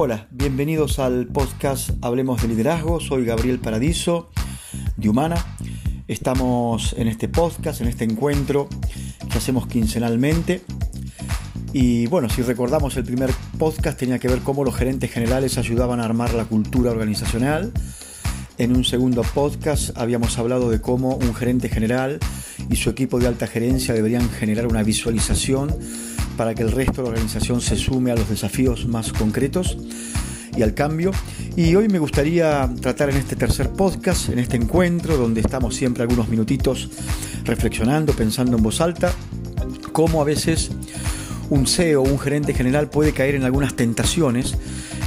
Hola, bienvenidos al podcast Hablemos de Liderazgo. Soy Gabriel Paradiso de Humana. Estamos en este podcast, en este encuentro que hacemos quincenalmente. Y bueno, si recordamos el primer podcast tenía que ver cómo los gerentes generales ayudaban a armar la cultura organizacional. En un segundo podcast habíamos hablado de cómo un gerente general y su equipo de alta gerencia deberían generar una visualización para que el resto de la organización se sume a los desafíos más concretos y al cambio. Y hoy me gustaría tratar en este tercer podcast, en este encuentro, donde estamos siempre algunos minutitos reflexionando, pensando en voz alta, cómo a veces un CEO un gerente general puede caer en algunas tentaciones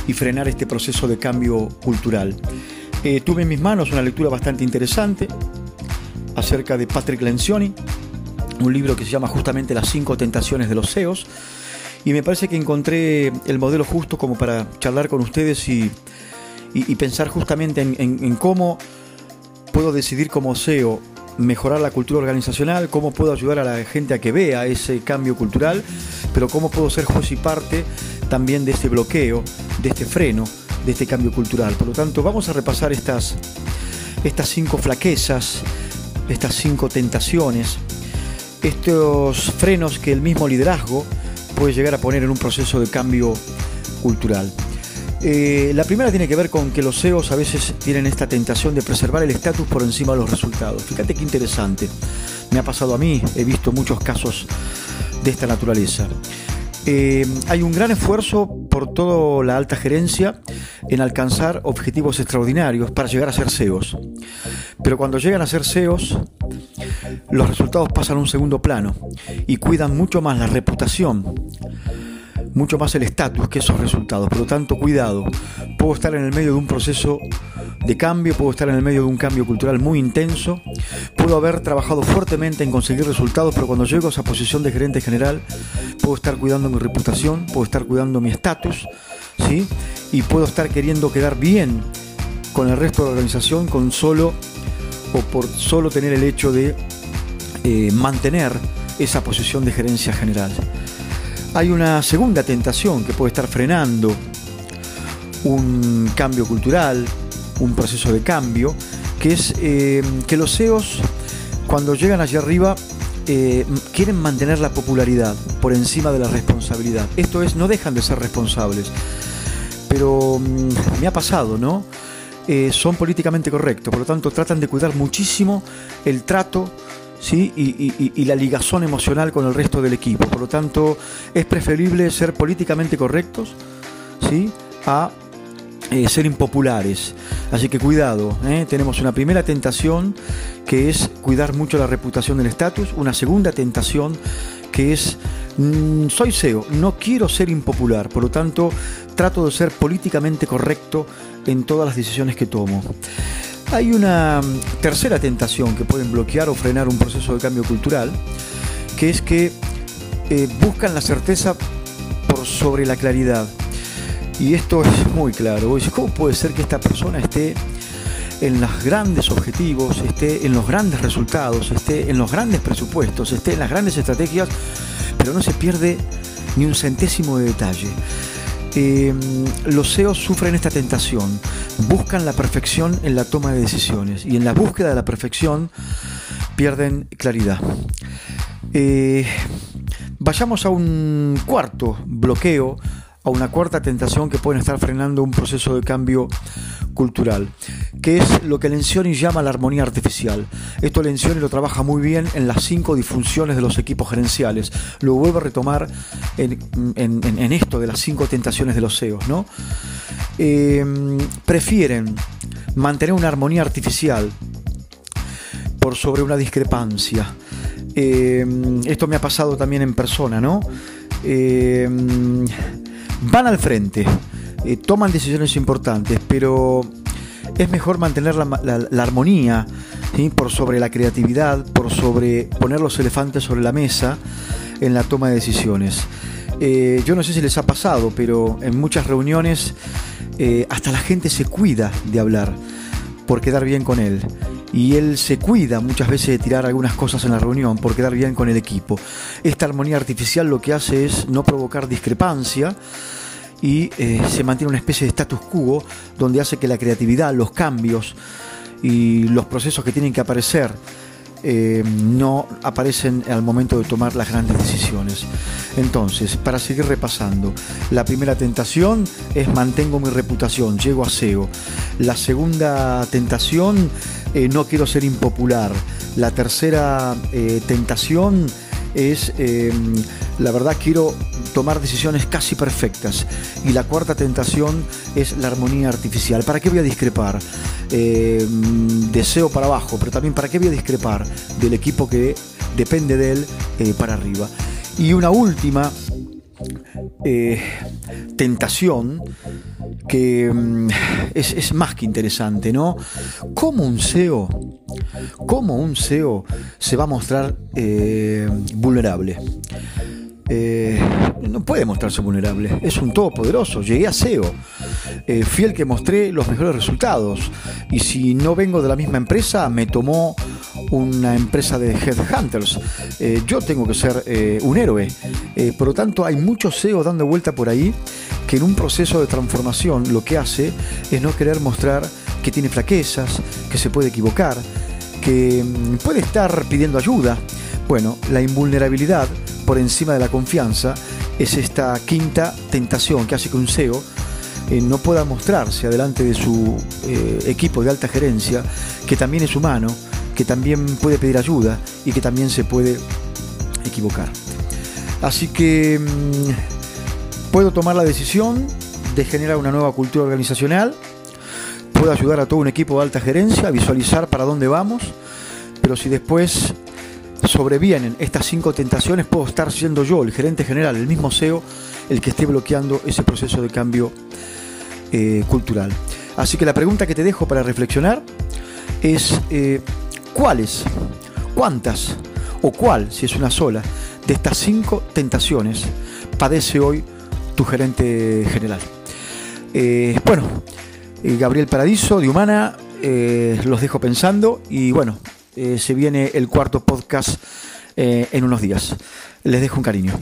y frenar este proceso de cambio cultural. Eh, tuve en mis manos una lectura bastante interesante acerca de Patrick Lencioni, un libro que se llama justamente Las cinco tentaciones de los CEOs. Y me parece que encontré el modelo justo como para charlar con ustedes y, pensar justamente en, cómo puedo decidir como CEO mejorar la cultura organizacional, cómo puedo ayudar a la gente a que vea ese cambio cultural, pero cómo puedo ser juez y parte también de este bloqueo, de este freno, de este cambio cultural. Por lo tanto, vamos a repasar estas, estas cinco flaquezas, estas cinco tentaciones estos frenos que el mismo liderazgo puede llegar a poner en un proceso de cambio cultural. Eh, la primera tiene que ver con que los CEOs a veces tienen esta tentación de preservar el estatus por encima de los resultados. Fíjate qué interesante. Me ha pasado a mí, he visto muchos casos de esta naturaleza. Eh, hay un gran esfuerzo por toda la alta gerencia en alcanzar objetivos extraordinarios para llegar a ser CEOs. Pero cuando llegan a ser CEOs, los resultados pasan a un segundo plano y cuidan mucho más la reputación, mucho más el estatus que esos resultados. Por lo tanto, cuidado, puedo estar en el medio de un proceso de cambio, puedo estar en el medio de un cambio cultural muy intenso, puedo haber trabajado fuertemente en conseguir resultados, pero cuando llego a esa posición de gerente general, puedo estar cuidando mi reputación, puedo estar cuidando mi estatus, ¿sí? Y puedo estar queriendo quedar bien con el resto de la organización con solo o por solo tener el hecho de eh, mantener esa posición de gerencia general. Hay una segunda tentación que puede estar frenando un cambio cultural, un proceso de cambio, que es eh, que los CEOs cuando llegan allá arriba eh, quieren mantener la popularidad por encima de la responsabilidad. Esto es, no dejan de ser responsables. Pero mm, me ha pasado, ¿no? son políticamente correctos, por lo tanto tratan de cuidar muchísimo el trato ¿sí? Y, la ligazón emocional con el resto del equipo. Por lo tanto, es preferible ser políticamente correctos ¿sí? a eh, ser impopulares. Así que cuidado, ¿eh? tenemos una primera tentación que es cuidar mucho la reputación del estatus, una segunda tentación que es mm, soy CEO, no quiero ser impopular, por lo tanto trato de ser políticamente correcto en todas las decisiones que tomo. Hay una tercera tentación que pueden bloquear o frenar un proceso de cambio cultural, que es que eh, buscan la certeza por sobre la claridad. Y esto es muy claro. ¿Cómo puede ser que esta persona esté en los grandes objetivos, esté en los grandes resultados, esté en los grandes presupuestos, esté en las grandes estrategias, pero no se pierde ni un centésimo de detalle? Eh, los CEOs sufren esta tentación, buscan la perfección en la toma de decisiones y en la búsqueda de la perfección pierden claridad. Eh, vayamos a un cuarto bloqueo, a una cuarta tentación que pueden estar frenando un proceso de cambio cultural, que es lo que Lencioni llama la armonía artificial. Esto Lencioni lo trabaja muy bien en las cinco disfunciones de los equipos gerenciales. Lo vuelvo a retomar en, esto de las cinco tentaciones de los CEOs. ¿no? Eh, prefieren mantener una armonía artificial por sobre una discrepancia. Eh, esto me ha pasado también en persona, ¿no? Eh, van al frente eh, toman decisiones importantes, pero es mejor mantener la, armonía por sobre la creatividad, por sobre poner los elefantes sobre la mesa en la toma de decisiones. Eh, yo no sé si les ha pasado, pero en muchas reuniones eh, hasta la gente se cuida de hablar por quedar bien con él. Y él se cuida muchas veces de tirar algunas cosas en la reunión por quedar bien con el equipo. Esta armonía artificial lo que hace es no provocar discrepancia, y eh, se mantiene una especie de status quo donde hace que la creatividad, los cambios y los procesos que tienen que aparecer eh, no aparecen al momento de tomar las grandes decisiones. Entonces, para seguir repasando, la primera tentación es mantengo mi reputación, llego a SEO. La segunda tentación, eh, no quiero ser impopular. La tercera tentación es, la verdad, quiero tomar decisiones casi perfectas. Y la cuarta tentación es la armonía artificial. ¿Para qué voy a discrepar? Eh, deseo para abajo, pero también para qué voy a discrepar del equipo que depende de él eh, para arriba. Y una última eh, tentación que mm, es, más que interesante, ¿no? ¿Cómo un SEO, cómo un SEO se va a mostrar vulnerable? Eh, no puede mostrarse vulnerable. Es un todopoderoso. Llegué a SEO. Eh, fui el que mostré los mejores resultados. Y si no vengo de la misma empresa, me tomó una empresa de headhunters. Eh, yo tengo que ser un héroe. por lo tanto, hay mucho SEO dando vuelta por ahí que en un proceso de transformación lo que hace es no querer mostrar que tiene flaquezas, que se puede equivocar, que mm, puede estar pidiendo ayuda. Bueno, la invulnerabilidad por encima de la confianza es esta quinta tentación que hace que un CEO eh, no pueda mostrarse adelante de su eh, equipo de alta gerencia, que también es humano, que también puede pedir ayuda y que también se puede equivocar. Así que mm, puedo tomar la decisión de generar una nueva cultura organizacional, puedo ayudar a todo un equipo de alta gerencia a visualizar para dónde vamos, pero si después sobrevienen estas cinco tentaciones, puedo estar siendo yo, el gerente general, el mismo CEO, el que esté bloqueando ese proceso de cambio eh, cultural. Así que la pregunta que te dejo para reflexionar es eh, cuáles, cuántas o cuál, si es una sola, de estas cinco tentaciones padece hoy tu gerente general. Eh, bueno, Gabriel Paradiso de Humana, los dejo pensando y bueno, eh, se viene el cuarto podcast eh, en unos días. Les dejo un cariño.